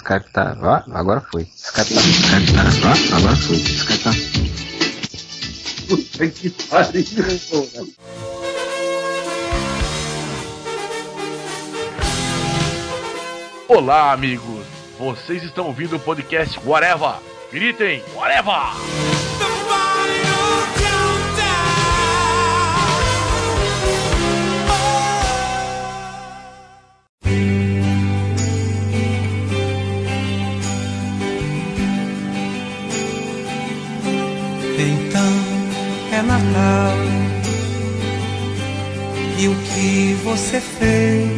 Descartar. Ó, agora foi. Descartar. Descartar. Ó, agora foi. Descartar. Puta que pariu, porra. Olá, amigos. Vocês estão ouvindo o podcast Whatever. Gritem, Whatever! Você fez?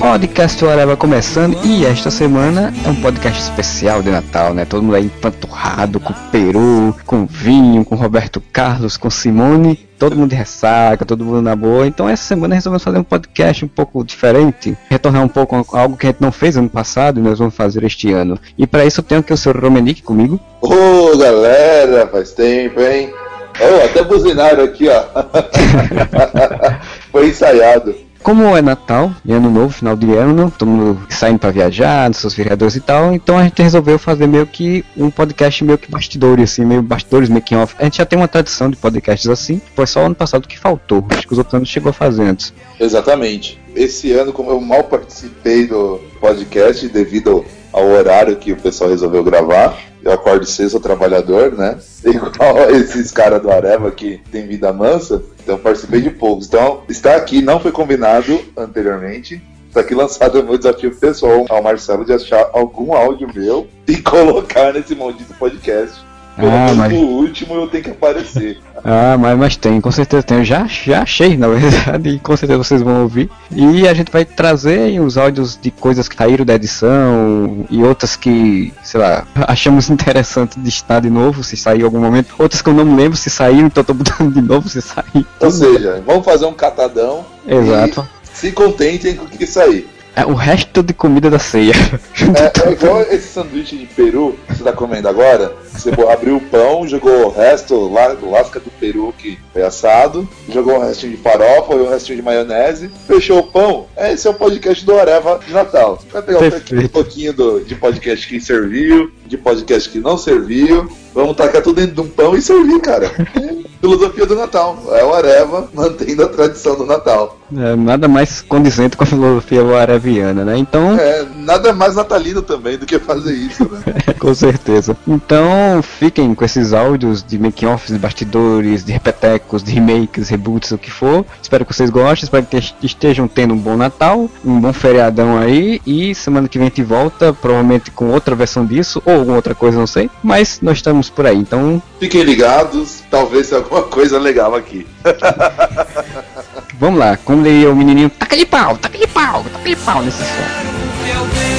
Podcast Whatever começando e esta semana é um podcast especial de Natal, né? Todo mundo aí empanturrado com peru, com vinho, com Roberto Carlos, com Simone, todo mundo de ressaca, todo mundo na boa. Então essa semana resolvemos fazer um podcast um pouco diferente, retornar um pouco a algo que a gente não fez ano passado e nós vamos fazer este ano. E para isso eu tenho aqui o Sr. Romenick comigo. Ô galera, faz tempo, hein? Oh, até buzinaram aqui, ó. Foi ensaiado. Como é Natal e Ano Novo, final de ano, todo mundo saindo para viajar, nos seus vereadores e tal, então a gente resolveu fazer meio que um podcast meio que bastidores, assim, meio bastidores, making off. A gente já tem uma tradição de podcasts assim, foi só ano passado que faltou, acho que os outros anos chegou a fazer antes. Exatamente. Esse ano, como eu mal participei do podcast devido ao horário que o pessoal resolveu gravar, eu acordo cedo, sou trabalhador, né? Igual esses caras do Areva que tem vida mansa, então participei de poucos. Então, estar aqui não foi combinado anteriormente. Está aqui lançado o meu desafio pessoal ao Marcelo de achar algum áudio meu e colocar nesse maldito podcast. Pelo Ah, mas- no último eu tenho que aparecer. Ah, mas, mas tem, com certeza tem. Eu já, já achei, na verdade, e com certeza vocês vão ouvir. E a gente vai trazer os áudios de coisas que saíram da edição e outras que, sei lá, achamos interessante de estar de novo, se sair em algum momento. Outras que eu não me lembro se saíram, então eu tô botando de novo se sair. Ou seja, vamos fazer um catadão. Exato. Se contentem com o que sair. É o resto de comida da ceia. É, é igual esse sanduíche de peru que você tá comendo agora. Você abriu o pão, jogou o resto, lá, lasca do peru que foi assado, jogou o restinho de farofa e o restinho de maionese, fechou o pão. Esse é o podcast do Areva de Natal. Vai pegar um pouquinho do, de podcast que serviu, de podcast que não serviu. Vamos tacar tudo dentro de um pão e servir, cara. Filosofia do Natal. É o Areva mantendo a tradição do Natal. É, nada mais condizente com a filosofia araviana, né? Então, É nada mais natalino também do que fazer isso, né? Com certeza. Então, fiquem com esses áudios de making-offs, de bastidores, de repetecos, de remakes, reboots, o que for. Espero que vocês gostem, espero que te- estejam tendo um bom Natal, um bom feriadão aí. E semana que vem a gente volta, provavelmente com outra versão disso, ou alguma outra coisa, não sei. Mas nós estamos por aí. Então, Fiquem ligados, talvez alguma coisa legal aqui. vamos lá. Como diria o menininho, taca de pau, taca de pau, taca de pau nesse som.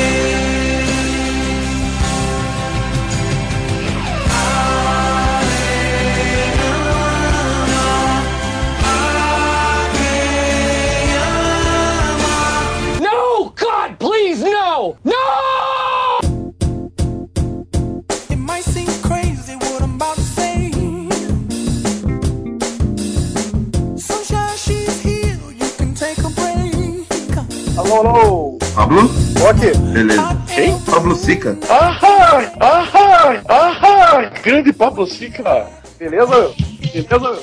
Alô, alô! Pablo? Tô aqui. Beleza. Quem? Pablo Sica. Aham! Aham! Aham! Grande Pablo Sica! Beleza? Beleza?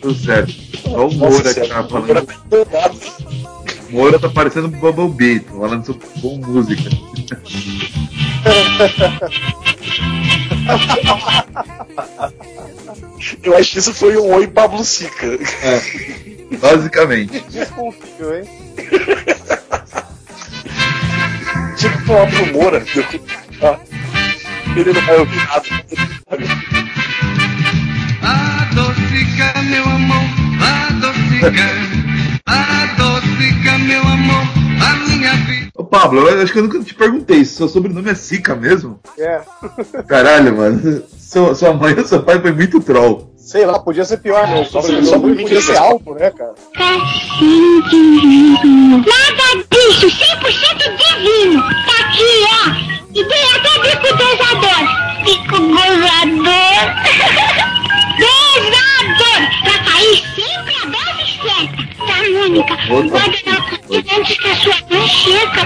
Tudo certo. Olha o Moura que tá falando. Moura tá parecendo um Bumblebee, tô falando sobre boa música. Eu acho que isso foi um oi Pablo Sica. Basicamente. Desconfio, hein? Tinha que falar pro Moura. Ah, Ele não vai ouvir nada. Adocica meu amor, adocica, adocica meu amor, a minha vida. Ô Pablo, eu acho que eu nunca te perguntei, seu sobrenome é Sica mesmo? É. Caralho, mano. Sua, sua mãe ou seu pai foi muito troll. Sei lá, podia ser pior, meu. Só só podia ser alto, né, cara? Nada disso, 100% divino. Tá aqui, ó. E tem até bico dosador. Bico dosador. dosador. Pra cair sempre a dose certa. Tá, Mônica? Guarda na cozinha antes que a sua mãe chega.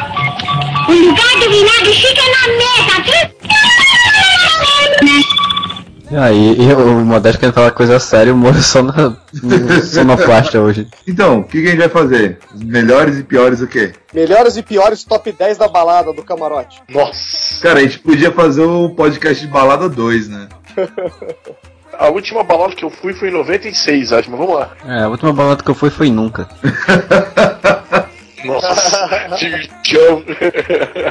O lugar e fica na mesa. E aí, e o Modesto querendo falar coisa séria, o Moro só na sonoplasta hoje. Então, o que, que a gente vai fazer? Melhores e piores o quê? Melhores e piores top 10 da balada do camarote. Nossa. Cara, a gente podia fazer o podcast de balada 2, né? A última balada que eu fui foi em 96, acho, mas vamos lá. É, a última balada que eu fui foi nunca. Nossa, que chão.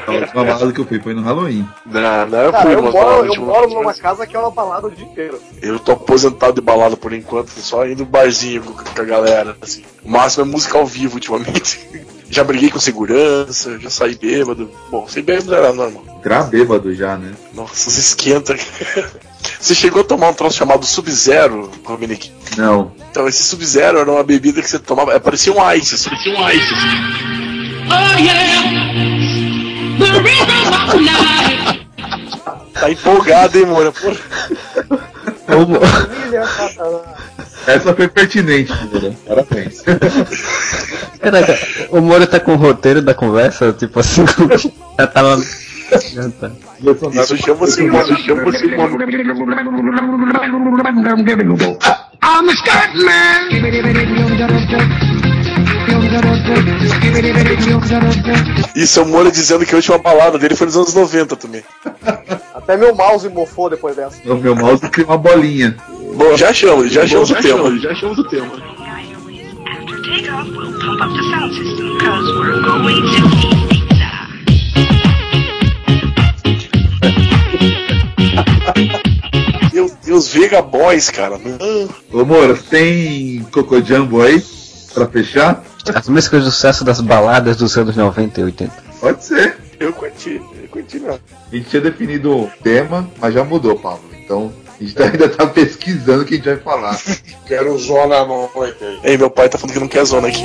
A última balada que eu fui foi no Halloween. Não, não, eu fui eu numa moro, balada eu moro numa casa que é uma balada o dia inteiro. Eu tô aposentado de balada por enquanto, só indo no barzinho com, com a galera, assim. O máximo é música ao vivo ultimamente. Já briguei com segurança, já saí bêbado. Bom, sem bêbado era normal. Gra bêbado já, né? Nossa, você esquenta. Você chegou a tomar um troço chamado Sub-Zero, Dominic? Não. Então, esse Sub-Zero era uma bebida que você tomava, é, parecia um ice, assim, parecia um ice. Oh yeah, the of life. Tá empolgado, hein, Moura? Satanás. Essa foi pertinente, Moura. Parabéns. Caraca, o Moro tá com o roteiro da conversa, tipo assim, já tava. Isso chama-se chama-se. I'm a scat Isso é o Moura dizendo que a última balada dele foi nos anos 90 também. Até meu mouse mofou depois dessa. O meu mouse tem uma bolinha. Bom, já achamos, já achamos o tema. Já achamos o tema. After takeoff, we'll pump up the sound system, cause we're going to Meu Deus, Vega Boys, cara. Ô, Moura, tem Coco Jumbo aí? Pra fechar? As músicas de sucesso das baladas dos anos 90 e 80. Pode ser. Eu curti, eu curti não. A gente tinha definido o tema, mas já mudou, Pablo. Então, a gente ainda tá pesquisando o que a gente vai falar. Quero zona à noite. Ei, meu pai tá falando que não quer zona aqui.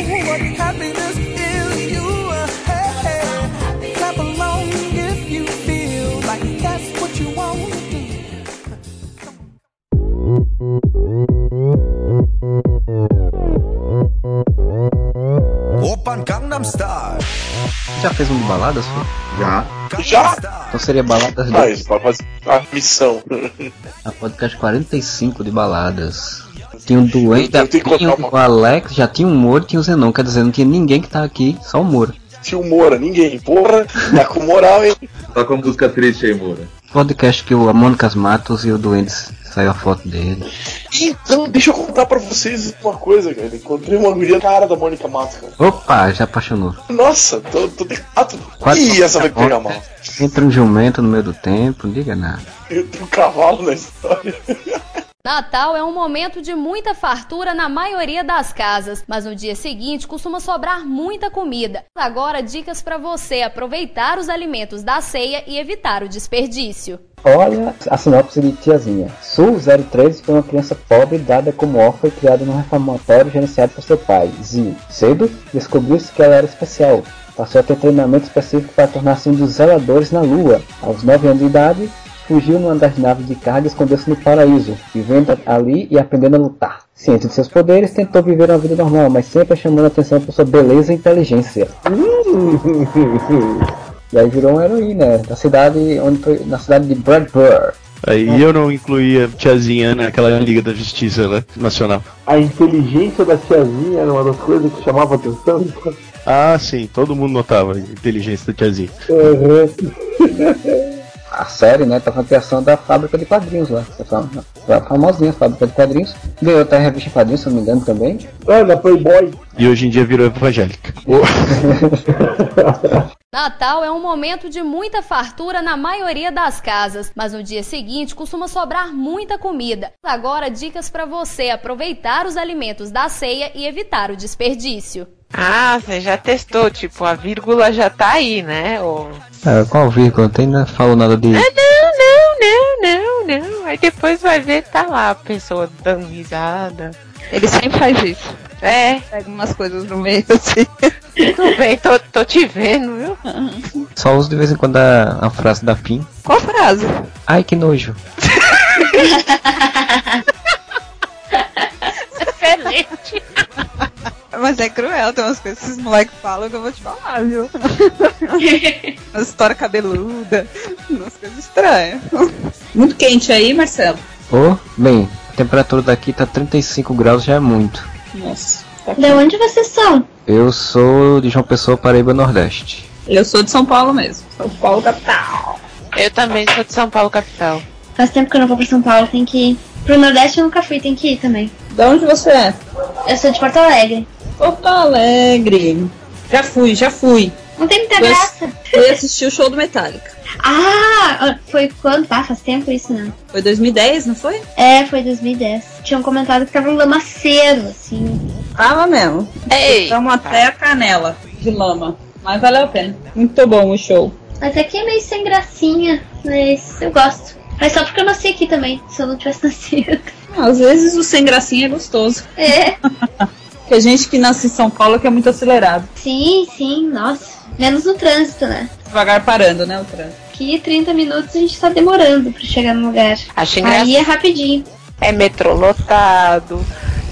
Fez um de baladas, foi? Já. Já? Então seria baladas Ah, isso pra fazer a missão. A podcast 45 de baladas. Tinha um doente, Eu tinha contar o Alex, já tinha um Moro, tinha o Zenon, quer dizer, não tinha ninguém que tá aqui, só o Moro. Tio Moura, ninguém. Porra, tá com moral, hein? Tá com a música triste aí, Moura. Podcast que o Mônicas Matos e o Duendes saiu a foto dele. Então, deixa eu contar pra vocês uma coisa, cara. Encontrei uma guria cara da Mônica Matos, cara. Opa, já apaixonou. Nossa, tô, tô de quatro. Ih, essa vai pegar mal. Entra um jumento no meio do tempo, não diga nada. Tenho um cavalo na história. Natal é um momento de muita fartura na maioria das casas, mas no dia seguinte costuma sobrar muita comida. Agora, dicas para você aproveitar os alimentos da ceia e evitar o desperdício. Olha a sinopse de tiazinha. Sul 013 foi uma criança pobre dada como órfã e criada num reformatório gerenciado por seu pai, Zio. Cedo, descobriu-se que ela era especial. Passou a ter treinamento específico para tornar-se um dos zeladores na Lua. Aos 9 anos de idade, fugiu numa das naves de carga e escondeu-se no paraíso, vivendo ali e aprendendo a lutar. Ciente de seus poderes, tentou viver uma vida normal, mas sempre chamando a atenção por sua beleza e inteligência. E aí virou uma heroína da cidade onde foi, na cidade de Bradford. Aí eu não incluía tiazinha naquela Liga da Justiça né, Nacional. A inteligência da tiazinha era uma das coisas que chamava atenção. Ah, sim, todo mundo notava a inteligência da tiazinha. A série, né, tá com a criação da fábrica de quadrinhos lá. Fam- famosinha fábrica de quadrinhos. Ganhou até a revista em quadrinhos, se não me engano, também. É, na Playboy. E hoje em dia virou evangélica. Natal é um momento de muita fartura na maioria das casas, mas no dia seguinte costuma sobrar muita comida. Agora, dicas para você aproveitar os alimentos da ceia e evitar o desperdício. Ah, você já testou, tipo, a vírgula já tá aí, né? Ou... É, qual vírgula? Não tem, não falou nada de. Ah, não, não, não, não, não. Aí depois vai ver, tá lá a pessoa dando risada. Ele sempre faz isso. É. Pega umas coisas no meio assim. Tudo bem, tô, tô te vendo, viu? Só uso de vez em quando a, a frase da PIN. Qual frase? Ai que nojo. Excelente. mas é cruel, tem umas coisas que esses moleques falam que eu vou te falar, viu? Uma história cabeluda, umas coisas estranhas. Muito quente aí, Marcelo. Ô, bem, a temperatura daqui tá 35 graus, já é muito. Nossa. De onde vocês são? Eu sou de João Pessoa, Paraíba, Nordeste. Eu sou de São Paulo mesmo. São Paulo capital. Eu também sou de São Paulo, capital. Faz tempo que eu não vou pra São Paulo, tem que ir. Pro Nordeste eu nunca fui, tem que ir também. De onde você é? Eu sou de Porto Alegre. Porto Alegre. Já fui, já fui. Não tem muita graça. Fui assistir o show do Metallica. Ah, foi quando? Ah, faz tempo isso, né? Foi 2010, não foi? É, foi 2010. Tinham comentado que tava um lamaceiro, assim. Tava mesmo. Ei! Estamos até a canela de lama. Mas valeu a pena. Muito bom o show. Mas aqui é meio sem gracinha, mas eu gosto. Mas só porque eu nasci aqui também, se eu não tivesse nascido. Às vezes o sem gracinha é gostoso. É, Porque a gente que nasce em São Paulo que é muito acelerado. sim, sim, nossa. Menos no trânsito, né? Devagar parando, né, o trânsito. Aqui 30 minutos a gente tá demorando pra chegar no lugar. Acho Aí engraçado. é rapidinho. É metrô lotado,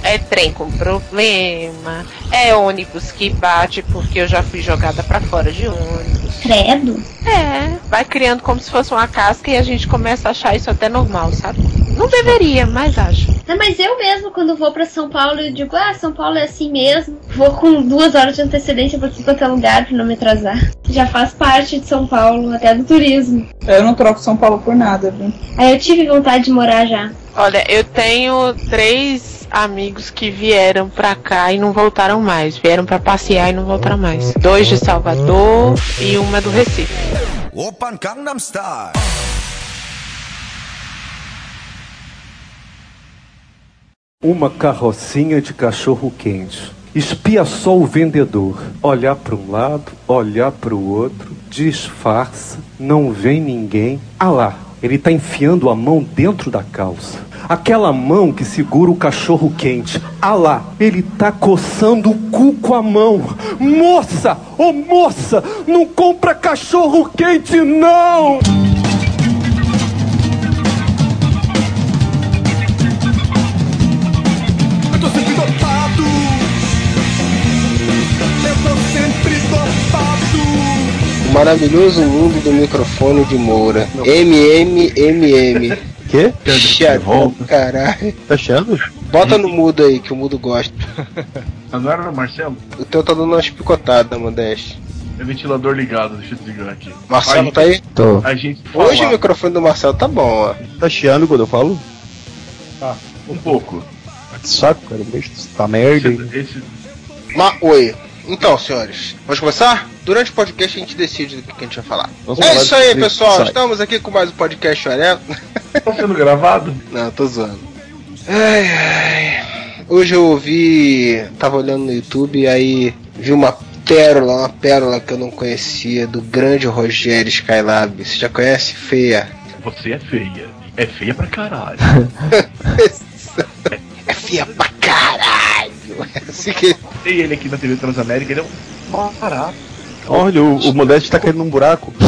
é trem com problema, é ônibus que bate porque eu já fui jogada pra fora de ônibus. Credo. É, vai criando como se fosse uma casca e a gente começa a achar isso até normal, sabe? Não deveria, mas acho. Não, mas eu mesmo, quando vou pra São Paulo, eu digo, ah, São Paulo é assim mesmo. Vou com duas horas de antecedência pra tudo quanto é lugar pra não me atrasar. Já faz parte de São Paulo, até do turismo. Eu não troco São Paulo por nada, viu? Aí eu tive vontade de morar já. Olha, eu tenho três amigos que vieram pra cá e não voltaram mais. Vieram pra passear e não voltaram mais. Dois de Salvador e uma do Recife. Open Gangnam Style. Uma carrocinha de cachorro quente. Espia só o vendedor. Olhar para um lado, olhar para o outro, disfarça, não vem ninguém. Ah lá, ele tá enfiando a mão dentro da calça. Aquela mão que segura o cachorro quente. Ah lá, ele tá coçando o cu com a mão. Moça, ô moça, não compra cachorro quente não! Maravilhoso mundo do microfone de Moura. MMMM. Quê? Chiadão, caralho. Tá achando? Bota no mudo aí, que o mudo gosta. Agora era o Marcelo? O teu tá dando umas picotadas, Modeste. É ventilador ligado, deixa eu desligar aqui. Marcelo A tá aí? Tô. A gente Hoje o microfone do Marcelo tá bom, ó. Tá chiando quando eu falo? Ah, um pouco. Que saco, cara. Beijo, tá merda, hein? Esse, Ma oi. Então, senhores, vamos começar? Durante o podcast a gente decide do que a gente vai falar. Vamos é isso aí, pessoal. sai. Estamos aqui com mais um podcast Orelha. tá sendo gravado? Não, tô zoando. Ai, ai. Hoje eu ouvi. Tava olhando no YouTube e aí vi uma pérola, uma pérola que eu não conhecia, do grande Rogério Skylab. Você já conhece? Feia. Você é feia. É feia pra caralho. Assim que. Tem ele aqui na TV Transamérica, ele é um barato. Olha, o, o Modeste tá caindo num buraco.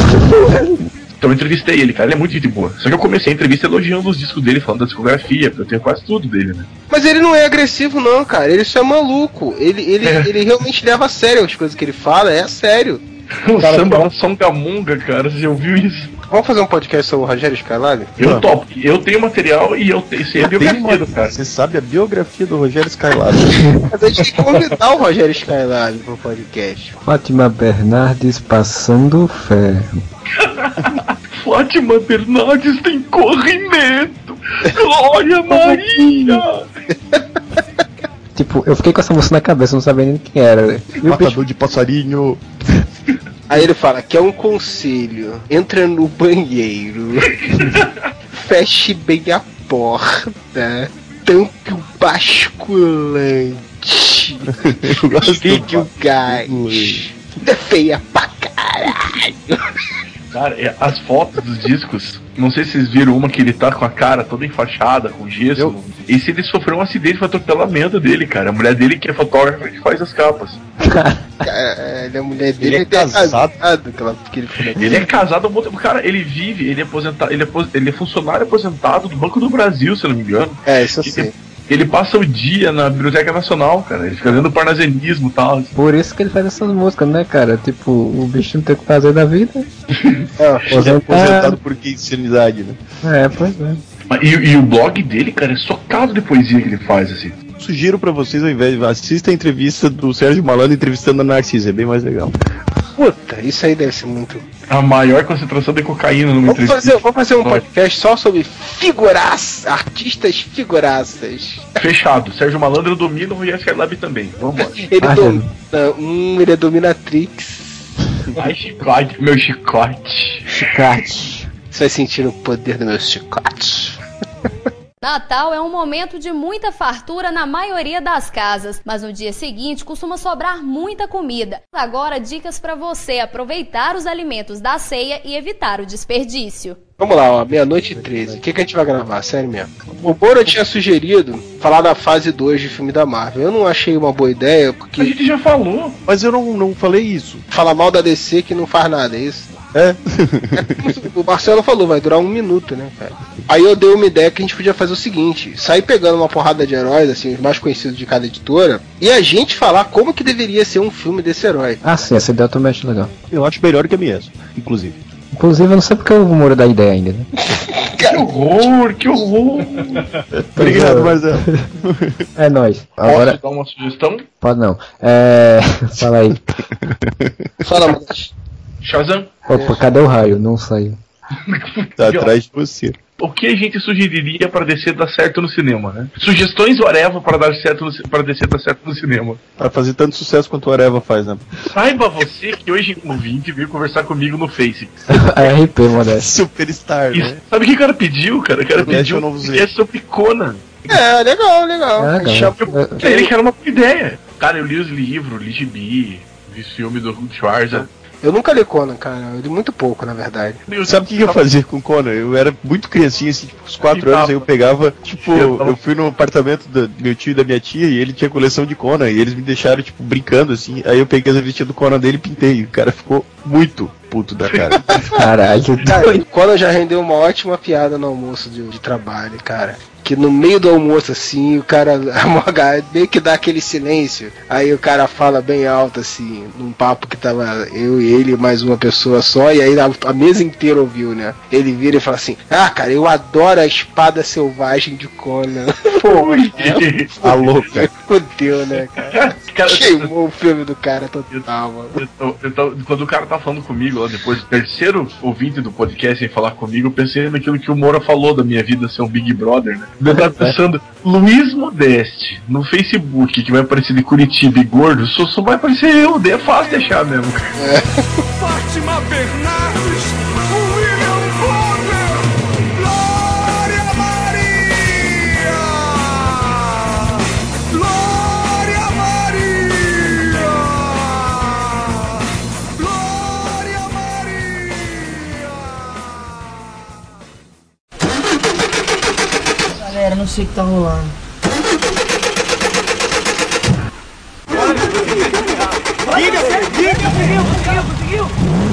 Então eu entrevistei ele, cara, ele é muito gente boa. Só que eu comecei a entrevista elogiando os discos dele, falando da discografia, porque eu tenho quase tudo dele, né? Mas ele não é agressivo, não, cara. Ele só é maluco. Ele, ele, É. ele realmente leva a sério as coisas que ele fala, é a sério. O samba lá, Songamunga, cara, você já ouviu isso? Vamos fazer um podcast sobre o Rogério Skylab? Eu topo. Eu tenho material e eu tenho, sei a biografia uma- do cara. Você sabe a biografia do Rogério Skylab. Mas a gente tem que convidar o Rogério Skylab pro podcast. Fátima Bernardes passando ferro. Fátima Bernardes tem corrimento! Glória Maria! Tipo, eu fiquei com essa moça na cabeça, não sabia nem quem era. E o bicho Matador de passarinho. Aí ele fala que é um conselho. Entra no banheiro. feche bem a porta. Tampe o basculante. Ligue o gás. Feia pra caralho. Cara, é, as fotos dos discos, não sei se vocês viram uma que ele tá com a cara toda enfaixada, com gesso. E se ele sofreu um acidente, foi atropelamento dele, cara. A mulher dele que é fotógrafa que faz as capas. É, ele, a mulher dele Ele é casado. Aquela, aquele filho Ele é casado, cara, ele vive, ele é aposentado, ele é, ele é funcionário aposentado do Banco do Brasil, se eu não me engano. É, isso eu sei. de- Ele passa o dia na Biblioteca Nacional, cara. Ele fica vendo parnasianismo e tal. assim. Por isso que ele faz essas músicas, né, cara? Tipo, o bicho não tem o que fazer da vida. É, aposentado. aposentado por que insanidade, né? É, pois é. Mas E, e o blog dele, cara, é socado de poesia que ele faz, assim. Sugiro pra vocês, ao invés de assista a entrevista do Sérgio Malandro entrevistando a Narcisa, é bem mais legal. Puta, isso aí deve ser muito. A maior concentração de cocaína numa Vamos fazer, vamos fazer um podcast só sobre figuraças, artistas figuraças. Fechado. Sérgio Malandro domina o Roger Skylab também. Vambora. Ele domina. Um, ele é dominatrix. Ai, chicote, meu chicote. Chicote. Você vai sentir o poder do meu chicote. Natal é um momento de muita fartura na maioria das casas, mas no dia seguinte costuma sobrar muita comida. Agora, dicas para você aproveitar os alimentos da ceia e evitar o desperdício. Vamos lá, ó, meia-noite e 13. O que, que a gente vai gravar? Sério mesmo. O Bora tinha sugerido falar da fase 2 de filme da Marvel. Eu não achei uma boa ideia, porque. A gente já falou. Mas eu não, não falei isso. Fala mal da DC que não faz nada, é isso? É. o Marcelo falou, vai durar um minuto, né, cara? Aí eu dei uma ideia que a gente podia fazer o seguinte: sair pegando uma porrada de heróis, assim, os mais conhecidos de cada editora, e a gente falar como que deveria ser um filme desse herói. Ah, sim, essa ideia eu também acho legal. Eu acho melhor que a minha, inclusive. Inclusive, eu não sei porque o Moro da ideia ainda, né? Que horror, que horror. Obrigado, Marcelo. É nóis. Agora. Posso dar uma sugestão? Pode não. É. Fala aí. Fala, Matheus. Shazam. Opa, cadê o raio? Não saiu. Tá atrás de você. O que a gente sugeriria para descer dar certo no cinema, né? Sugestões whatever para dar certo no, para descer dar certo no cinema. Pra fazer tanto sucesso quanto o Areva faz, né? Saiba você que hoje um ouvinte veio conversar comigo no Face. RP, Modesto. Superstar, Isso. né? Sabe o que o cara pediu, cara? O cara pediu o novo que é sobre Conan. É, legal, legal. É legal. Eu- Ele quer uma boa ideia. Cara, eu li os livros, li gibi, vi filme do Schwarza. Eu nunca li Conan, cara. Eu li muito pouco, na verdade. Sabe o que, que eu fazia com o Conan? Eu era muito criancinha, assim, tipo, uns 4 anos, aí eu pegava, tipo, eu fui no apartamento do meu tio e da minha tia e ele tinha coleção de Conan, e eles me deixaram, tipo, brincando, assim, aí eu peguei as revistinhas do Conan dele e pintei, o cara ficou muito puto da cara. Caralho. Cara, o Conan já rendeu uma ótima piada no almoço de, de trabalho, cara. Que no meio do almoço, assim, o cara a Morgan meio que dá aquele silêncio. Aí o cara fala bem alto, assim, num papo que tava eu e ele, mais uma pessoa só, e aí a, a mesa inteira ouviu, né? Ele vira e fala assim: Ah, cara, eu adoro a espada selvagem de Conan. Pô, a louca. fudeu, né, cara? Cara, Queimou o filme do cara total, mano. Eu eu tô- quando o cara tá falando comigo lá depois, terceiro ouvinte do podcast em falar comigo, eu pensei naquilo que o Moura falou da minha vida ser um Big Brother, né? Eu tava pensando, Luiz Modeste, no Facebook, que vai aparecer de Curitiba e gordo, só, só vai aparecer eu, daí é fácil de achar mesmo. Fátima Bernardes, sei o que tá rolando. Diga, diga, conseguiu, conseguiu, conseguiu.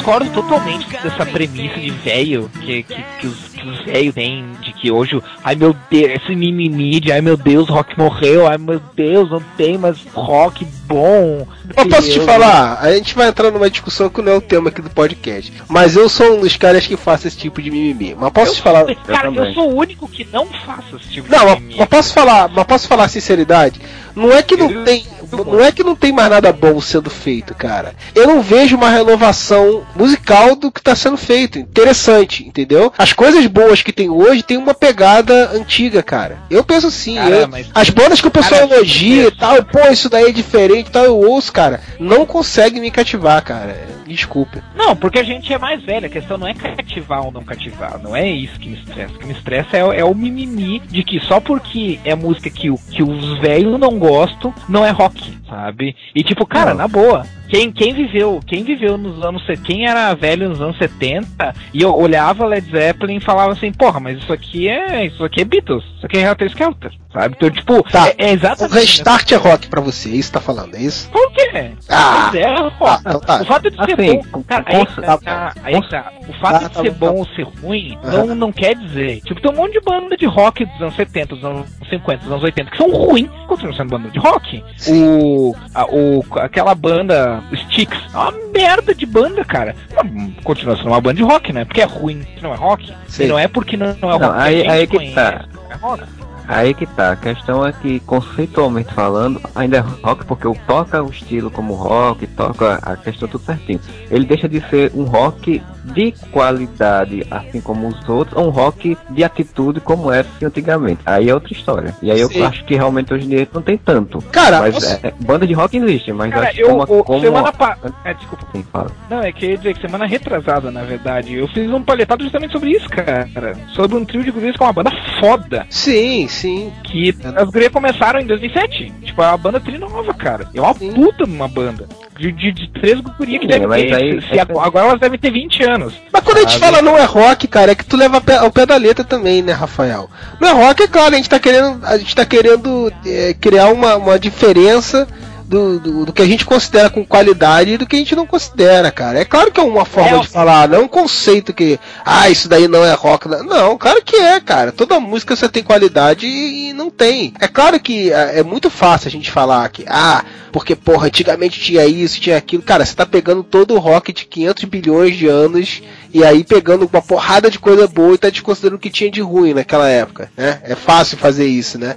Discordo totalmente dessa premissa de velho que, que, que os, que os velhos têm, de que hoje, ai meu Deus, esse mimimi de ai meu Deus, rock morreu, ai meu Deus, não tem mais rock bom. Mas posso te Eu- falar, a gente vai entrar numa discussão que não é o tema aqui do podcast. Mas eu sou um dos caras que faço esse tipo de mimimi. Mas posso te falar. Cara, eu, sou o único que não faço esse tipo Não, de mimimi. mas posso falar, mas posso falar sinceridade? Não é que não tem, não é que não tem mais nada bom sendo feito, cara. Eu não vejo uma renovação musical do que tá sendo feito. Interessante, entendeu? As coisas boas que tem hoje tem uma pegada antiga, cara. Eu penso assim, Cara, eu- mas- as bandas que o pessoal Cara, elogia e tal, pô, isso daí é diferente e tal, eu ouço, cara. Não consegue me cativar, cara. Desculpa. Não, porque a gente é mais velho. A questão não é cativar ou não cativar. Não é isso que me estressa. O que me estressa é, é o mimimi de que só porque é música que, que os velhos não gostam, não é rock. Sabe? E tipo, cara, na boa, quem, quem viveu, quem viveu nos anos, quem era velho nos anos 70 e eu olhava Led Zeppelin e falava assim, porra, mas isso aqui é, isso aqui é Beatles, isso aqui é Helter Skelter, sabe? Então, tipo, é, é O exatamente restart é rock pra você, é isso tá falando, é isso? Por quê? Ah, é, pô, tá, então tá. O fato de ser Assim, bom. Cara, aí, que tá, aí tá. O fato Tá, de tá ser bom, tá ou ser ruim não, não quer dizer. Tipo, tem um monte de banda de rock dos anos 70, dos anos 50, dos anos 80 que são ruins, continuam sendo banda de rock. O, a, o. Aquela banda Styx é uma merda de banda, cara. Mas Continua sendo uma banda de rock, né? Porque é ruim, não é rock. Sim. E não é porque não, não é Não, rock. aí- que a aí gente que conhece, tá. É rock. Aí que tá, a questão é que conceitualmente falando, ainda é rock porque o toca o estilo como rock, toca a questão tudo certinho. Ele deixa de ser um rock de qualidade, assim como os outros, ou um rock de atitude como era assim, antigamente. Aí é outra história. E aí eu Sim. acho que realmente hoje em dia não tem tanto. Cara, mas você- é, é, banda de rock existe, mas Cara, acho que eu, como, o- como semana pa... É, desculpa. Sim, fala. Não, é que eu ia dizer que semana retrasada, na verdade, eu fiz um palhetado justamente sobre isso, cara. Sobre um trio de gurias com uma banda foda. Sim, sim. Que as gurias começaram em 2007. Tipo, é uma banda tri nova, cara. É uma puta uma banda. De, de, de três gurias que Sim, devem ter. aí- se- se agora elas devem ter 20 anos. Mas quando a gente sabe? fala não é rock, cara, é que tu leva ao pé da letra também, né, Rafael? Não é rock, é claro, a gente tá querendo, a gente tá querendo é, criar uma, uma diferença do, do, do que a gente considera com qualidade e do que a gente não considera, cara. É claro que é uma forma de falar, não é um conceito que, ah, isso daí não é rock. Não, Não, claro que é, cara. Toda música você tem qualidade e, e não tem. É claro que é, é muito fácil a gente falar que, ah, porque, porra, antigamente tinha isso, tinha aquilo. Cara, você tá pegando todo o rock de 500 bilhões de anos e aí pegando uma porrada de coisa boa e tá desconsiderando o que tinha de ruim naquela época, né? É fácil fazer isso, né?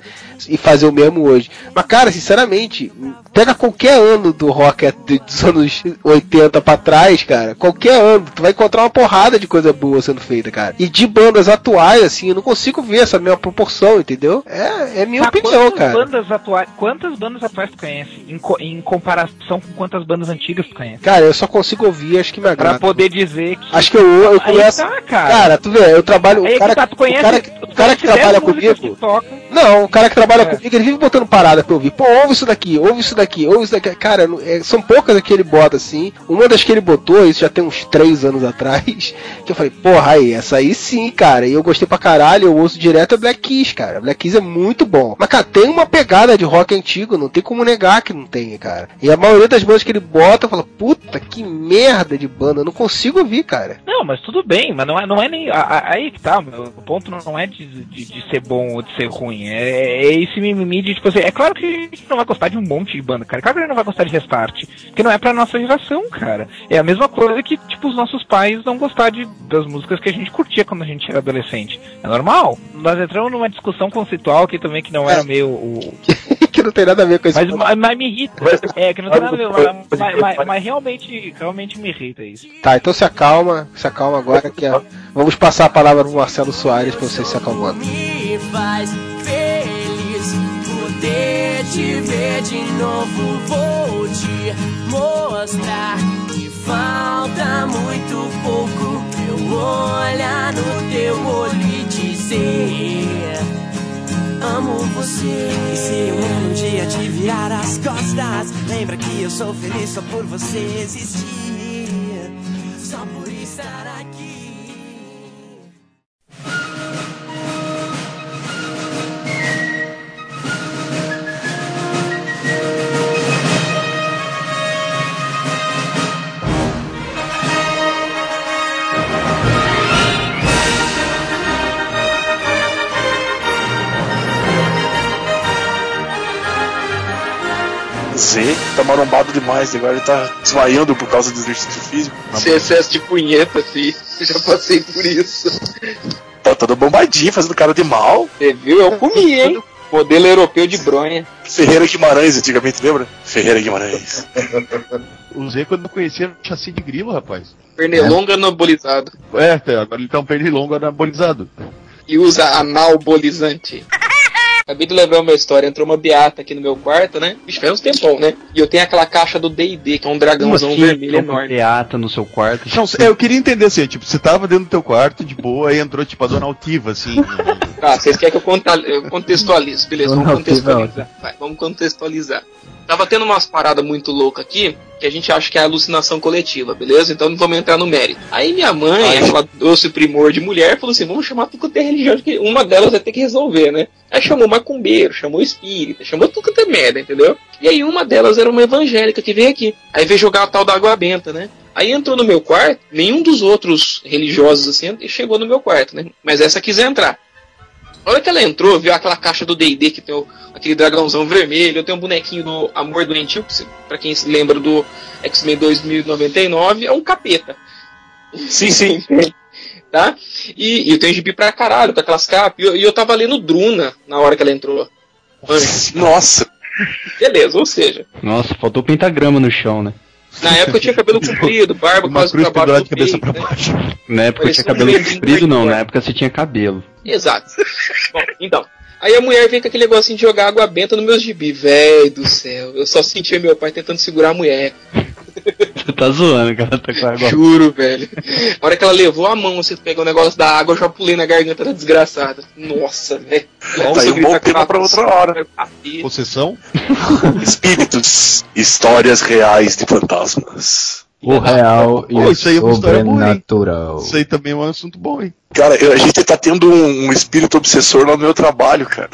E fazer o mesmo hoje. Mas, cara, sinceramente, pega qualquer ano do rock de- dos anos 80 pra trás, cara, qualquer ano, tu vai encontrar uma porrada de coisa boa sendo feita, cara. E de bandas atuais, assim, eu não consigo ver essa mesma proporção, entendeu? É, é minha Tá, opinião, quantas cara. Bandas atuais, quantas bandas atuais tu conhece? Em, co- em comparação com quantas bandas antigas tu conhece? Cara, eu só consigo ouvir as que me Pra agradam. poder dizer que. Acho que eu, eu começo. tá, cara. cara, tu vê, eu trabalho. Aí O cara, que tá, tu conhece, o cara, que- tu o cara que trabalha 10 músicas comigo. que. Não, o cara que trabalha É. comigo, ele vive botando parada pra eu ouvir. Pô, ouve isso daqui, ouve isso daqui, ouve isso daqui. Cara, é, são poucas que ele bota assim. Uma das que ele botou, isso já tem uns três anos atrás, que eu falei, porra, aí, essa aí sim, cara. E eu gostei pra caralho, eu ouço direto é Black Keys, cara. Black Keys é muito bom. Mas, cara, tem uma pegada de rock antigo, não tem como negar que não tem, cara. E a maioria das bandas que ele bota, eu falo, puta, que merda de banda, eu não consigo ouvir, cara. Não, mas tudo bem, mas não é, não é nem. Aí que tá, meu, o ponto não é de, de, de ser bom ou de ser ruim. É, é esse mimimi de, tipo assim, é claro que a gente não vai gostar de um monte de banda, cara. É claro que a gente não vai gostar de Restart. Porque não é pra nossa geração, cara. É a mesma coisa que, tipo, os nossos pais não gostar de, das músicas que a gente curtia quando a gente era adolescente. É normal. Nós entramos numa discussão conceitual aqui também que não era meio o, que não tem nada a ver com isso. mas, mas, mas me irrita. É, que não tem nada a ver, mas, mas, mas- mas realmente, realmente me irrita isso. Tá, então se acalma, se acalma agora que é- vamos passar a palavra pro Marcelo Soares pra você se acalmando. me faz feliz poder te ver de novo. Vou te mostrar que falta muito pouco eu olhar no teu olho e dizer: Amo você. E se um dia te virar as costas, lembra que eu sou feliz só por você existir, Z tá marombado demais, agora ele tá desmaiando por causa do exercício físico. Esse excesso de punheta, assim. Eu já passei por isso. Tá todo bombadinho, fazendo cara de mal. Você viu? Eu comi, hein? Modelo europeu de bronha. Ferreira Guimarães, antigamente, lembra? Ferreira Guimarães. Usei quando eu conhecia chassi de grilo, rapaz. Pernilongo anabolizado. É, tá, agora ele tá um pernilongo anabolizado. E usa analbolizante. Acabei de lembrar uma história. Entrou uma beata aqui no meu quarto, né? Bicho, faz uns tempão, né? E eu tenho aquela caixa do D&D, que é um dragãozão assim? vermelho enorme. Beata no seu quarto. Não, é, eu queria entender assim, tipo, você tava dentro do teu quarto, de boa, aí entrou tipo a dona Altiva, assim. Tá, vocês querem que eu conta- eu contextualize? Beleza, Não, vamos teve contextualizar. Vai, vamos contextualizar. Tava tendo umas paradas muito loucas aqui que a gente acha que é alucinação coletiva, beleza? Então não vamos entrar no mérito. Aí minha mãe, ela doce primor de mulher, falou assim: vamos chamar tudo quanto é religião, que uma delas vai ter que resolver, né? Aí chamou macumbeiro, chamou espírita, chamou tudo quanto é merda, entendeu? E aí uma delas era uma evangélica que veio aqui. Aí veio jogar a tal da água benta, né? Aí entrou no meu quarto, nenhum dos outros religiosos assim chegou no meu quarto, né? Mas essa quis entrar. A hora que ela entrou, viu aquela caixa do D&D que tem o- aquele dragãozão vermelho, eu tenho um bonequinho do Amor Doentio, pra quem se lembra do X-Men 2099, é um capeta. Sim, sim. tá? E, e eu tenho gibi pra caralho, com aquelas capas, e eu, e eu tava lendo Druna na hora que ela entrou. Nossa! Beleza, ou seja, Nossa, faltou pentagrama no chão, né? Na época eu tinha cabelo comprido, barba Uma quase cruz pra baixo de cabeça peito, pra né? baixo. Na época Parecia tinha cabelo comprido, não. Na época você tinha cabelo. Exato. Bom, então. Aí a mulher veio com aquele negocinho de jogar água benta nos meus gibi. Véi do céu. Eu só sentia meu pai tentando segurar a mulher. Você tá zoando, cara. Tá com água. Juro, velho. A hora que ela levou a mão, você pegou o negócio da água, eu já pulei na garganta da desgraçada. Nossa, velho. Tá aí um bom tema pra outra hora. Possessão? Espíritos. Histórias reais de fantasmas. O real e Pô, o isso aí é uma história boa, hein? sobrenatural. Isso aí também é um assunto bom, hein? Cara, eu- a gente tá tendo um, um espírito obsessor lá no meu trabalho, cara.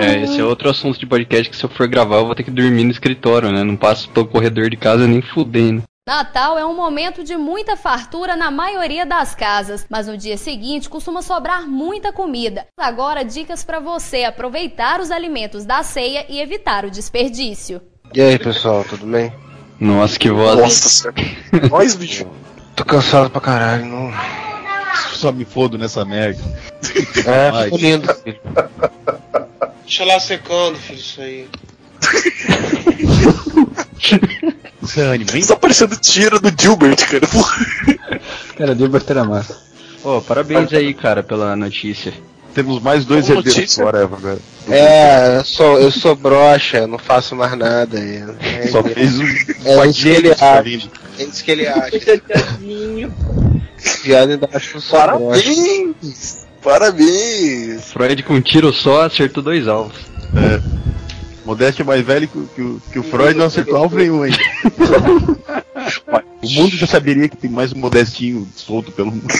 É, esse é outro assunto de podcast que se eu for gravar eu vou ter que dormir no escritório, né? Não passo pelo corredor de casa nem fudendo. Natal é um momento de muita fartura na maioria das casas, mas no dia seguinte costuma sobrar muita comida. Agora, dicas para você aproveitar os alimentos da ceia e evitar o desperdício. E aí, pessoal, tudo bem? Nossa, que voz. Nossa. Nós, bicho. Tô cansado pra caralho, não. Só me fodo nessa merda. É, ficou lindo, filho. Deixa lá secando, filho, isso aí. Anime, hein? Tá parecendo tira do Gilbert, cara. Cara, Gilbert era massa. Pô, parabéns aí, cara, pela notícia. Temos mais dois herdeiros notícia? agora, Eva, agora. É, eu sou, eu sou broxa, não faço mais nada. É, Só fez um é isso que ele acha. É isso que ele acha. Viado ainda acha. Parabéns! Parabéns! Freud com um tiro só acertou dois alvos. É. Modéstia é mais velho que, o- que, o- que o Freud não acertou alvo nenhum ainda. o mundo já saberia que tem mais um modestinho solto pelo mundo.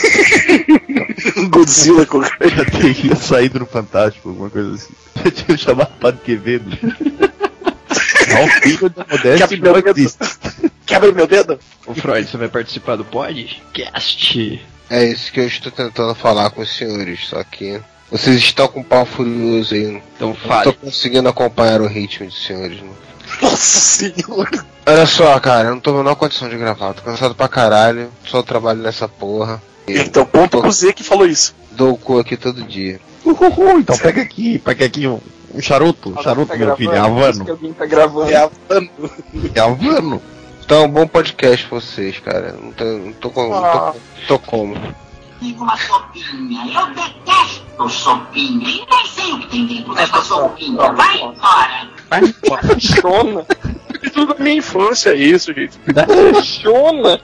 Um Godzilla com Já teria saído no Fantástico, alguma coisa assim. Já tinha chamado Padre Quevedo. Não, filho da modéstia Quebra não meu dedo. existe. Quebra meu dedo! Ô Freud, você vai participar do podcast? É isso que eu estou tentando falar com os senhores, só que vocês estão com um pau furioso aí. Então Não fale. tô conseguindo acompanhar o ritmo dos senhores. Não. Nossa senhora! Olha só, cara, eu não tô na menor condição de gravar. Tô cansado pra caralho, só trabalho nessa porra. Então, ponto pro Z que falou isso. Dou o cu aqui todo dia. Uhul, então pega aqui, pega aqui um, um charuto, um charuto, meu filho, é Havano. alguém tá gravando. É Havano. É Havano. Então, bom podcast pra vocês, cara. Não tô, não tô, com, não tô, tô como. Uma sopinha. Eu detesto sopinha. E nem sei o que tem dentro dessa sopinha. Vai embora. Chona. Tudo da minha infância, isso, gente. Chona.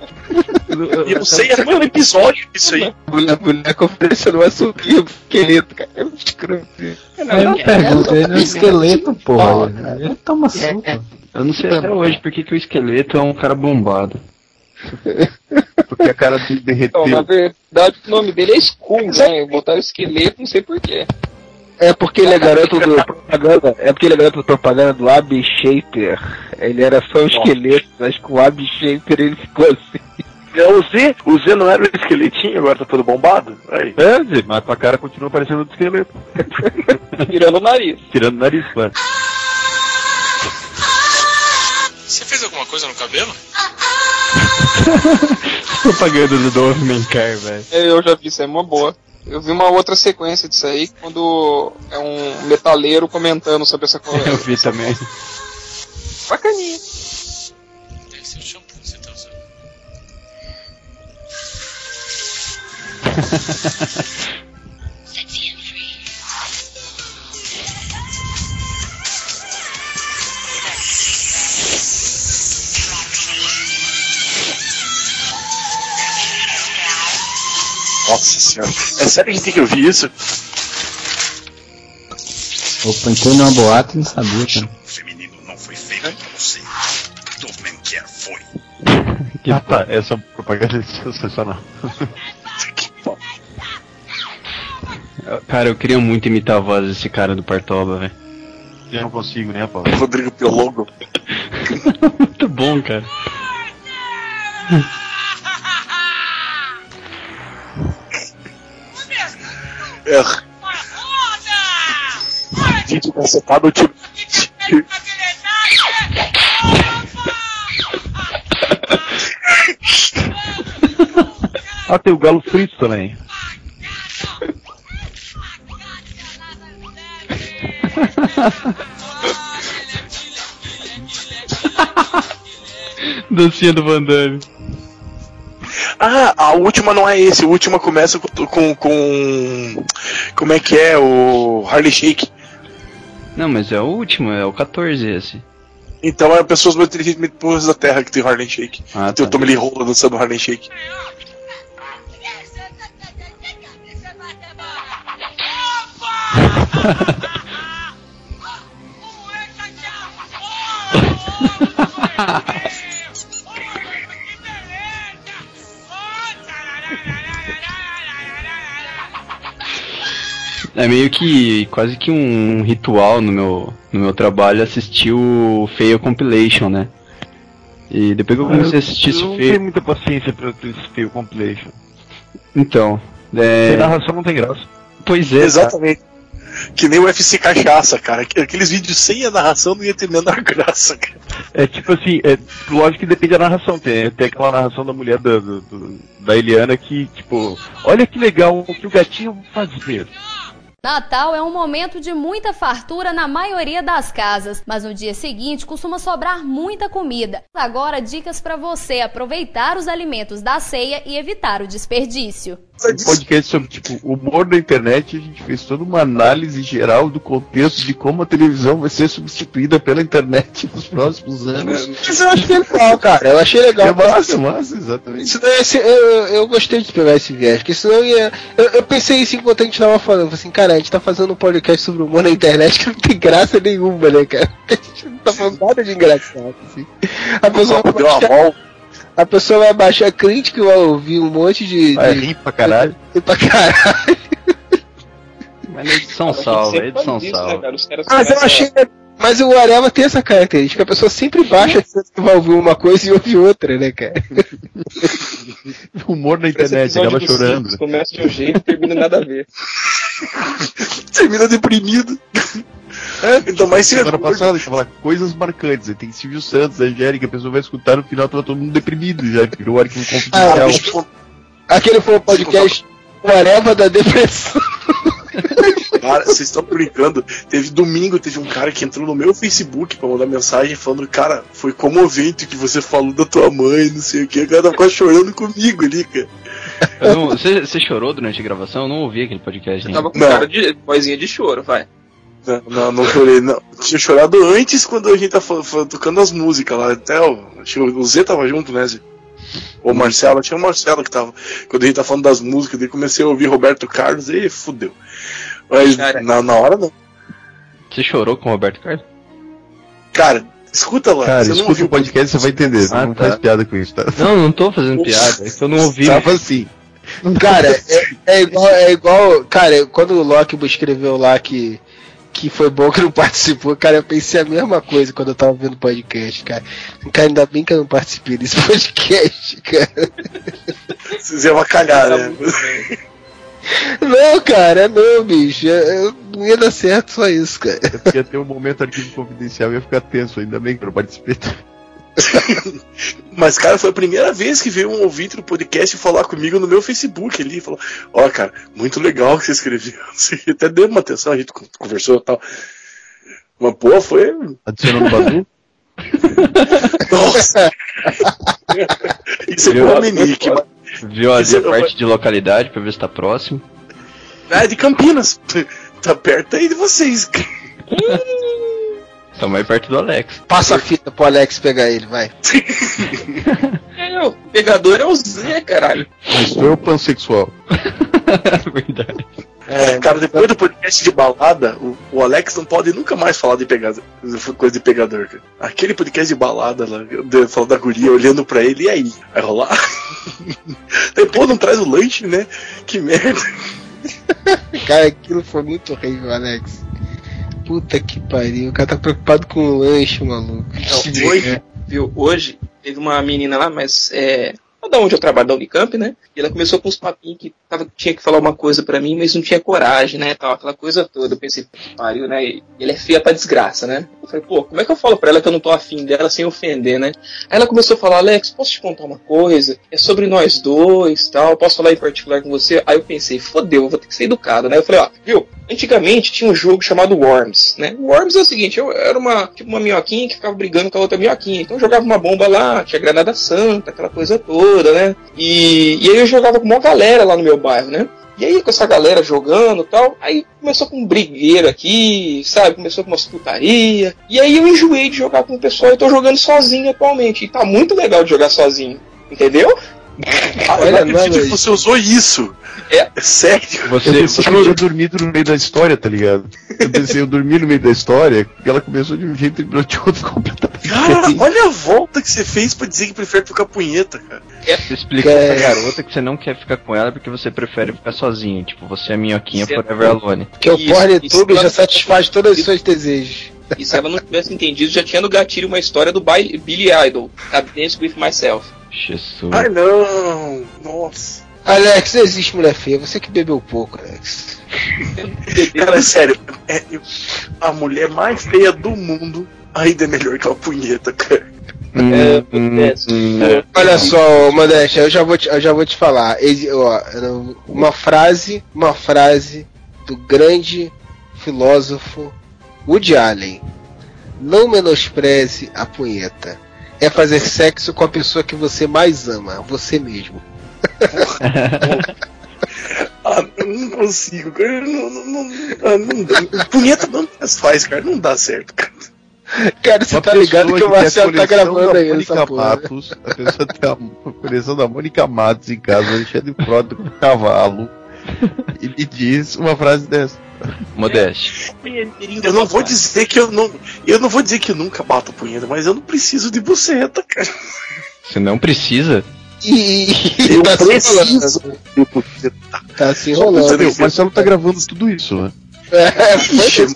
E eu sei até um episódio disso aí. A boneca oferecendo uma sopinha pro esqueleto, cara. É muito escroto. Aí eu me pergunto, ele é um esqueleto, porra. Ele toma suco. Eu não sei até hoje porque que o esqueleto é um cara bombado. Porque a cara dele Então, na derreteu. verdade, o nome dele é Skull, né? Botaram esqueleto, não sei porquê. É porque ele é garoto do propaganda. É porque ele é garoto do propaganda do Ab Shaper. Ele era só um esqueleto, mas com o Ab Shaper ele ficou assim. É o Z, o Z não era o esqueletinho, agora tá todo bombado? Aí. É, Zé, mas tua cara continua parecendo do esqueleto. Tirando o nariz. Tirando o nariz, claro. Você fez alguma coisa no cabelo? Propaganda do Dove Mencar, velho. É, Eu já vi, isso é uma boa. Eu vi uma outra sequência disso aí, quando é um metaleiro comentando sobre essa coisa. Eu vi também. Bacaninha. Deve ser o shampoo que você tá usando. Nossa senhora. É sério que a gente tem que ouvir isso? Opa, entrei numa boate e não sabia, cara. Que ah, tá, essa propaganda é sensacional. Cara, eu queria muito imitar a voz desse cara do Partoba, velho. Eu não consigo, né, Paulo? Rodrigo Piologo. muito bom, cara. É. Gente, cacetado tipo. ah, tem o galo frito também. Dancinha do Van Damme. Ah, a última não é esse. A última começa com, com, com. Como é que é? O Harley Shake. Não, mas é o último, é o 14 esse. Então é pessoas mais inteligentes da Terra que tem Harley Shake. Ah, tem tá. o Tommy Lee Rolla dançando Harley Shake. É meio que quase que um ritual no meu, no meu trabalho assistir o Fail Compilation, né? E depois que eu comecei a assistir eu esse não Fail. tenho muita paciência pra esse Fail Compilation. Então. É... Sem narração não tem graça. Pois é. Exatamente. Que nem o UFC Cachaça, cara. Aqueles vídeos sem a narração não ia ter a menor graça, cara. É tipo assim, é, lógico que depende da narração. Tem, tem aquela narração da mulher da, do- da Eliana que, tipo, olha que legal o que o gatinho fazia. Natal é um momento de muita fartura na maioria das casas, mas no dia seguinte costuma sobrar muita comida. Agora, dicas para você aproveitar os alimentos da ceia e evitar o desperdício. Um podcast sobre, tipo, humor na internet, a gente fez toda uma análise geral do contexto de como a televisão vai ser substituída pela internet nos próximos anos. Mas eu achei legal, cara. Eu achei legal. É massa, massa, exatamente. Isso daí, esse- eu, eu gostei de pegar esse viés, porque senão ia. Eu, eu pensei isso enquanto a gente tava falando. Eu falei assim, cara, a gente tá fazendo um podcast sobre humor na internet que não tem graça nenhuma, né, cara? A gente não tá falando nada de engraçado, assim. A pessoa vai baixar, a pessoa vai baixar a crítica e vai ouvir um monte de. Vai de- rir pra caralho. rir pra caralho. Mas na edição salva, é edição salva. Mas eu achei. Mas o Areva tem essa característica, a pessoa sempre baixa que vai ouvir uma coisa e ouve outra, né, cara? Humor na internet, acaba chorando. Começa de um jeito e termina nada a ver. Termina deprimido. É, então, mais Semana passada, deixa eu falar coisas marcantes. Aí tem Silvio Santos, Angélica, a pessoa vai escutar no final, tá todo mundo deprimido já, virou arquivo confidencial. Aquele foi o podcast o Areva da depressão. Cara, vocês estão brincando. Teve domingo, teve um cara que entrou no meu Facebook pra mandar mensagem falando, cara, foi comovente o que você falou da tua mãe, não sei o que. O cara tava quase chorando comigo ali, cara. Eu não- Você chorou durante a gravação? Eu não ouvi aquele podcast ainda. Tava com cara de vozinha de choro, vai. Não, não, não chorei, não. Tinha chorado antes quando a gente tá tocando as músicas lá. Até o, acho que o Zé tava junto, né, Zé? O Marcelo, tinha o Marcelo que tava. Quando a gente tá falando das músicas, daí comecei a ouvir Roberto Carlos e fudeu. Mas na, na hora não. Você chorou com o Roberto Carlos? Cara, escuta lá. Cara, escuta ouviu o podcast, você vai entender. Ah, não tá. faz piada com isso, tá? Não, não tô fazendo piada, é que eu não ouvi. Tava assim. Cara, é, é igual, é igual. Cara, quando o Loki escreveu lá que, que foi bom que não participou, cara, eu pensei a mesma coisa quando eu tava vendo o podcast, cara. Cara, ainda bem que eu não participei desse podcast, cara. Vocês iam avacalhar, né? Não, cara, não, bicho. Eu, não ia dar certo só isso, cara. Ia ter um momento arquivo confidencial e ia ficar tenso, ainda bem que eu não participei. Mas, cara, foi a primeira vez que veio um ouvinte do podcast falar comigo no meu Facebook ali. Falou: Ó, cara, muito legal que você escreveu. Você até deu uma atenção, a gente con- conversou e tal. Mas, pô, foi. Adicionando o Badu? Nossa! Isso é Viu? bom, Menique. Viu ali a é- parte de localidade pra ver se tá próximo. É de Campinas. Tá perto aí de vocês. Tá mais perto do Alex. Passa a fita pro Alex pegar ele, vai. É, o pegador é o Zé, caralho. Mas tu é o pansexual. Verdade. Cara, depois do podcast de balada, o, o Alex não pode nunca mais falar de pegador, coisa de pegador, cara. Aquele podcast de balada lá, de- falando da guria, olhando pra ele, e aí? Vai rolar? Depois não traz o lanche, né? Que merda. Cara, aquilo foi muito horrível, Alex. Puta que pariu. O cara tá preocupado com o lanche, maluco. Não, hoje, viu, hoje teve uma menina lá, mas é. Da onde eu trabalho, da Unicamp, né? E ela começou com uns papinhos que tava, tinha que falar uma coisa pra mim, mas não tinha coragem, né? Tal, aquela coisa toda. Eu pensei, "Puta que pariu, né? E ele é feia pra desgraça, né? Eu falei, pô, como é que eu falo pra ela que eu não tô afim dela sem ofender, né? Aí ela começou a falar, Alex, posso te contar uma coisa? É sobre nós dois, tal, posso falar em particular com você? Aí eu pensei, fodeu, eu vou ter que ser educado, né? Eu falei, ó, viu? Antigamente tinha um jogo chamado Worms, né? Worms é o seguinte, eu era uma, tipo uma minhoquinha que ficava brigando com a outra minhoquinha. Então eu jogava uma bomba lá, tinha granada santa, aquela coisa toda, né? E, e aí eu jogava com uma galera lá no meu bairro, né? E aí, com essa galera jogando tal, aí começou com um brigueiro aqui, sabe? Começou com umas putaria. E aí eu enjoei de jogar com o pessoal e tô jogando sozinho atualmente. E tá muito legal de jogar sozinho. Entendeu? Eu não acredito que você usou isso. É, sério. Você eu eu tinha dormido no meio da história, tá ligado? Eu pensei, eu dormi no meio da história, e ela começou de um jeito e terminou de outro completamente Cara, olha a volta que você fez pra dizer que prefere tocar punheta, cara. Você explica pra essa garota que você não quer ficar com ela porque você prefere ficar sozinho. Tipo, você é minhoquinha Isso é forever bom. alone. Que o isso- já satisfaz todos os seus desejos. E se ela não tivesse entendido, já tinha no gatilho uma história do Bi- Billy Idol, Tap Dance with Myself. Jesus. Ai não, nossa. Alex, não existe mulher feia, você que bebeu pouco, Alex. Cara, é sério, é- eu- a mulher mais feia do mundo ainda é melhor que uma punheta, cara. É, É. Olha só, Modéstia, eu já vou te, eu já vou te falar. Ele- ó, uma frase, uma frase do grande filósofo Woody Allen. Não menospreze a punheta. É fazer sexo com a pessoa que você mais ama, você mesmo. Ah, eu não consigo, cara. Não, não, não, ah, não. Punheta não faz, cara. Não dá certo, cara. Cara, você Uma tá ligado que o Marcelo tá gravando aí Mônica essa porra. Matos, a pessoa tem a coleção da Mônica Matos em casa, Alexandre Frota com cavalo, e me diz uma frase dessa. Modeste. Eu não vou dizer que eu não. Eu não vou dizer que eu nunca bato punheta, mas eu não preciso de buceta, cara. Você não precisa? E, Eu tá se preciso buceta. Tá se enrolando. saber, o Marcelo tá gravando tudo isso, né? É, foi isso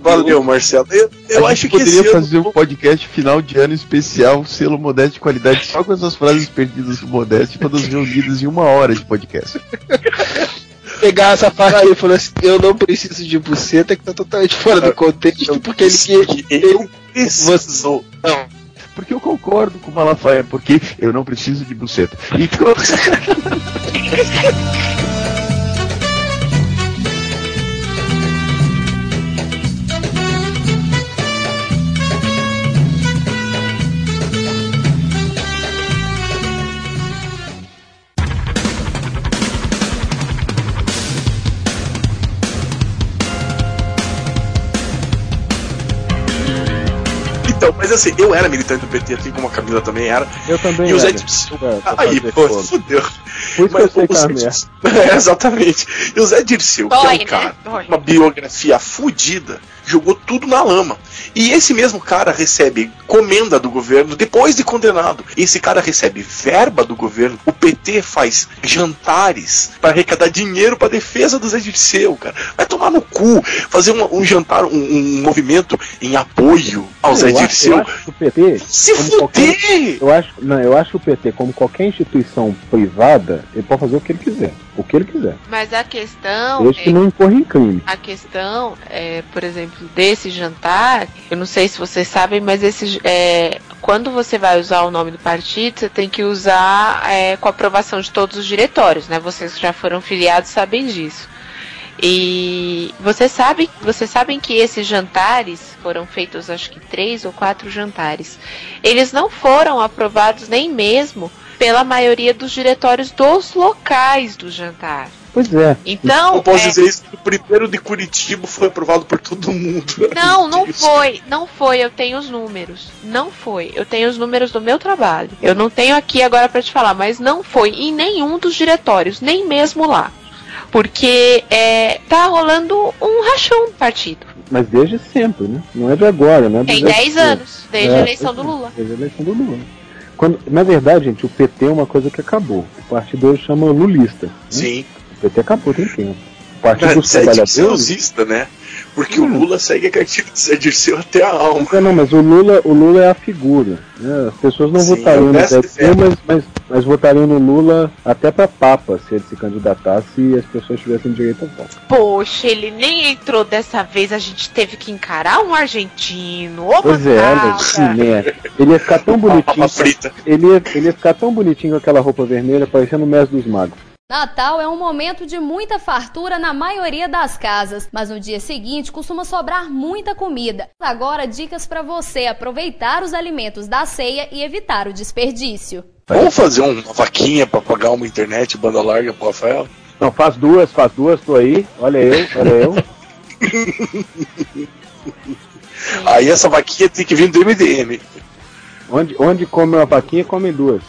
Valeu, Marcelo. Eu, eu a acho gente que poderia esse ano- fazer um podcast final de ano especial, selo Modeste de qualidade, só com essas frases perdidas do Modeste, todas reunidas em uma hora de podcast. Pegar essa frase aí e falar assim: Eu não preciso de buceta, que tá totalmente fora do contexto, porque ele que. Eu preciso. Não. Porque eu concordo com o Malafaia, porque eu não preciso de buceta. Então. Então, mas assim, eu era militante do PT, assim como a Camila também era. Eu também E o Zé era. Dirceu. É, Aí, pô, fudeu. Por que eu sei que é o uma Zé merda. Dirceu- É, exatamente. E o Zé Dirceu, que é um né? cara, uma biografia fudida, jogou tudo na lama. E esse mesmo cara recebe comenda do governo depois de condenado. Esse cara recebe verba do governo. O PT faz jantares para arrecadar dinheiro para defesa do Zé Dirceu, cara. Vai tomar no cu, fazer um, um jantar, um, um movimento em apoio ao Zé eu, acho, Dirceu. eu acho que o PT. Se fuder! qualquer- eu acho, não, eu acho que o PT, como qualquer instituição privada, ele pode fazer o que ele quiser. O que ele quiser. Mas a questão Desde é que não incorra em crime. A questão, é, por exemplo, desse jantar, eu não sei se vocês sabem, mas esse, é, quando você vai usar o nome do partido, você tem que usar é, com a aprovação de todos os diretórios, né? Vocês que já foram filiados sabem disso. E você sabe, vocês sabem que esses jantares foram feitos, acho que três ou quatro jantares. Eles não foram aprovados nem mesmo pela maioria dos diretórios dos locais do jantar. Pois é. Então, Eu posso é- dizer isso que o primeiro de Curitiba foi aprovado por todo mundo. Não, não foi, não foi. Eu tenho os números. Não foi. Eu tenho os números do meu trabalho. Eu não tenho aqui agora pra te falar, mas não foi em nenhum dos diretórios, nem mesmo lá. Porque é, tá rolando um rachão no partido. Mas desde sempre, né? Não é de agora, né? Tem Desde 10 sempre. anos, desde a eleição do Lula. Desde a eleição do Lula. Quando, na verdade, gente, o PT é uma coisa que acabou. O partido hoje chama Lulista. né? Sim. PT acabou tem tempo. O Partido Não, dos Trabalhadores. saudosista, né? Porque o Lula segue a cartilha do Zé Dirceu até a alma. Não, não, mas o Lula, o Lula é a figura. né? As pessoas não Sim, votariam no dessa PT, mas, mas, mas votariam no Lula até pra Papa, se ele se candidatasse e as pessoas tivessem direito a voto. Poxa, ele nem entrou dessa vez, a gente teve que encarar um argentino. Ô, Pois é, olha, que merda. Ele ia ficar tão bonitinho. Ele ia, ele ia ficar tão bonitinho com aquela roupa vermelha, parecendo o mestre dos magos. Natal é um momento de muita fartura na maioria das casas, mas no dia seguinte costuma sobrar muita comida. Agora, dicas para você aproveitar os alimentos da ceia e evitar o desperdício. Vamos fazer um- uma vaquinha pra pagar uma internet banda larga pro Rafael? Não, faz duas, faz duas, tô aí. Olha eu, olha eu. Aí essa vaquinha tem que vir do MDM. Onde, onde come uma vaquinha, come duas.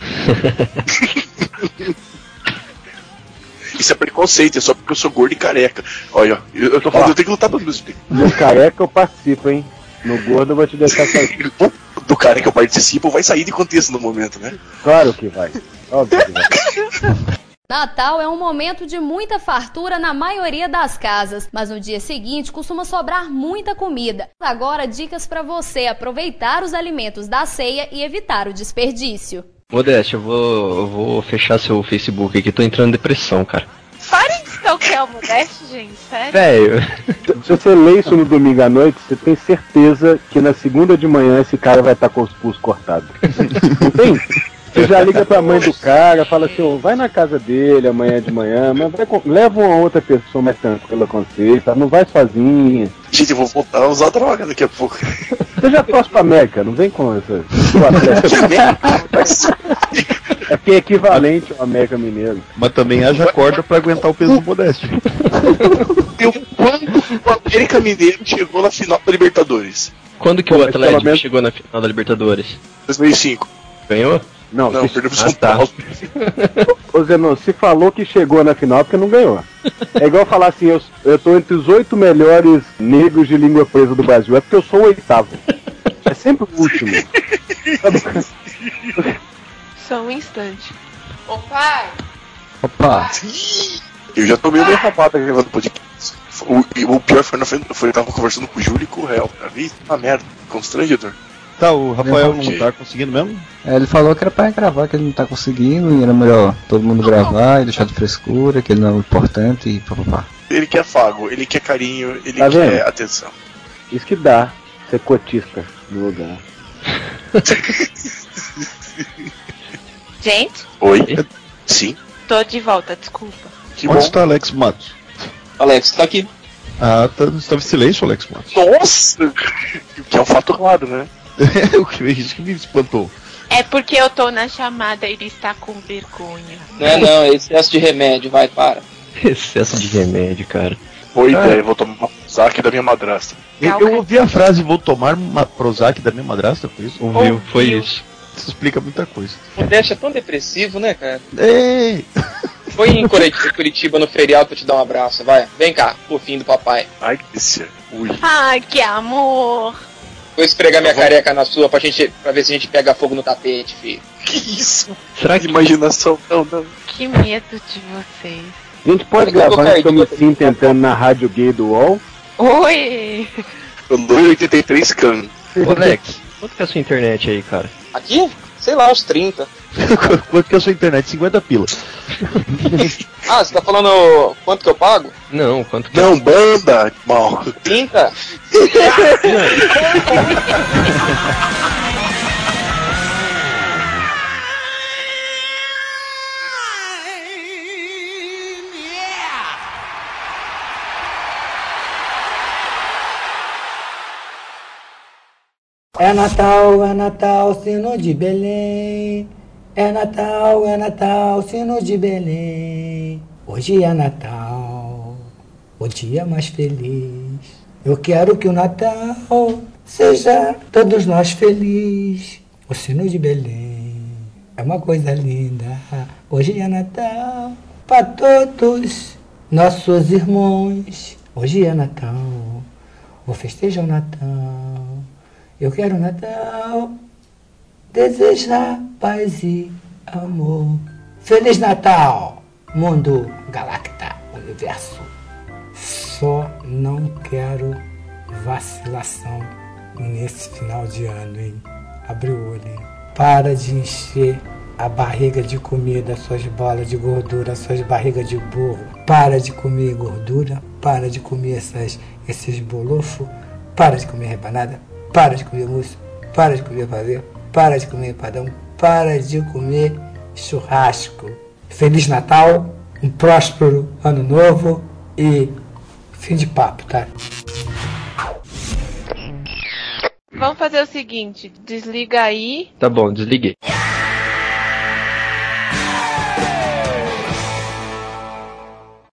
Isso é preconceito, é só porque eu sou gordo e careca. Olha, eu, eu tô falando, eu tenho que lutar pelos meus No careca eu participo, hein? No gordo eu vou te deixar sozinho. Do cara que eu participo vai sair de contexto no momento, né? Claro que vai. Óbvio que vai. Natal é um momento de muita fartura na maioria das casas, mas no dia seguinte costuma sobrar muita comida. Agora, dicas para você aproveitar os alimentos da ceia e evitar o desperdício. Modéstia, eu vou, eu vou fechar seu Facebook aqui, tô entrando em depressão, cara. Parem de stalkear o Modeste, gente, sério. Velho. Se você lê isso no domingo à noite, você tem certeza que na segunda de manhã esse cara vai estar com os pulsos cortados. Não tem? Você já liga pra mãe do cara, fala assim, ó, vai na casa dele amanhã de manhã, mas vai com- leva uma outra pessoa mais tranquila com você, tá? não vai sozinha. Gente, eu vou voltar a usar droga daqui a pouco. Você já torce pra América, não vem com essa. É que é equivalente ao América Mineiro. Mas também haja corda pra aguentar o peso do Modeste. Eu, quando o América Mineiro chegou na final da Libertadores? Quando que Pô, o Atlético menos- chegou na final da Libertadores? 2005. Ganhou? Não, Não, se- perdeu pro Ah, São tá. Paulo. Ô Zenon, se falou que chegou na final é porque não ganhou. É igual falar assim, eu, eu tô entre os oito melhores negros de língua presa do Brasil. É porque eu sou o oitavo. É sempre o último. Só um instante. Ô pai, Opa! Eu já tô meio derrapado gravando podcast. O, o pior foi na frente, foi, eu tava conversando com o Júlio e com o Réu. Uma merda, constrangedor. Tá, o Rafael não tá conseguindo mesmo? É, ele falou que era pra gravar, que ele não tá conseguindo, e era melhor todo mundo gravar e deixar de frescura, que ele não é importante e papapá. Ele quer afago, ele quer carinho, ele Tá quer vendo? atenção. Isso que dá ser cotista no lugar. gente, Oi? Sim. tô de volta, desculpa. Que Onde bom. está Alex Matos? Alex, tá aqui. Ah, tá, estava em silêncio, Alex Matos. Nossa! Que é um fato claro, né? o que isso que me espantou. É porque eu tô na chamada e ele está com vergonha. Não é não, é excesso de remédio, vai, para. Excesso de remédio, cara. Boa Ah. ideia, vou tomar saque da minha madrasta. Eu, eu ouvi a frase, vou tomar uma Prozac da minha madrasta, foi isso? Ouviu? Foi isso. Isso explica muita coisa. O Dash é tão depressivo, né, cara? Ei! Foi em Curitiba, Curitiba no feriado pra te dar um abraço, vai. Vem cá, fofinho do papai. Ai, que delícia. Ui. Ai, que amor. Vou esfregar minha careca na sua pra, gente, pra ver se a gente pega fogo no tapete, filho. Que isso? Será que Imaginação, não, não. Que medo de vocês. A gente pode gravar Cardinho. sinta entrando na rádio gay do UOL? Oi! Eu 283 can. Ô, Alex, quanto que é a sua internet aí, cara? Aqui? Sei lá, uns 30. Quanto que é a sua internet? 50 pila. Ah, você tá falando quanto que eu pago? Não, quanto que Não, banda, mal. 30? É Natal, é Natal, sino de Belém. É Natal, é Natal, sino de Belém. Hoje é Natal, o dia mais feliz. Eu quero que o Natal seja todos nós felizes. O sino de Belém é uma coisa linda. Hoje é Natal para todos nossos irmãos. Hoje é Natal, vou festejar o Natal. Eu quero Natal, desejar paz e amor. Feliz Natal, mundo, galacta, universo. Só não quero vacilação nesse final de ano, hein? Abre o olho, hein? Para de encher a barriga de comida, suas bolas de gordura, suas barrigas de burro. Para de comer gordura, para de comer essas, esses bolofos, para de comer rebanada, para de comer mousse, para de comer pavê, para de comer padão, para de comer churrasco. Feliz Natal, um próspero ano novo e fim de papo, tá? Vamos fazer o seguinte, desliga aí. Tá bom, desliguei.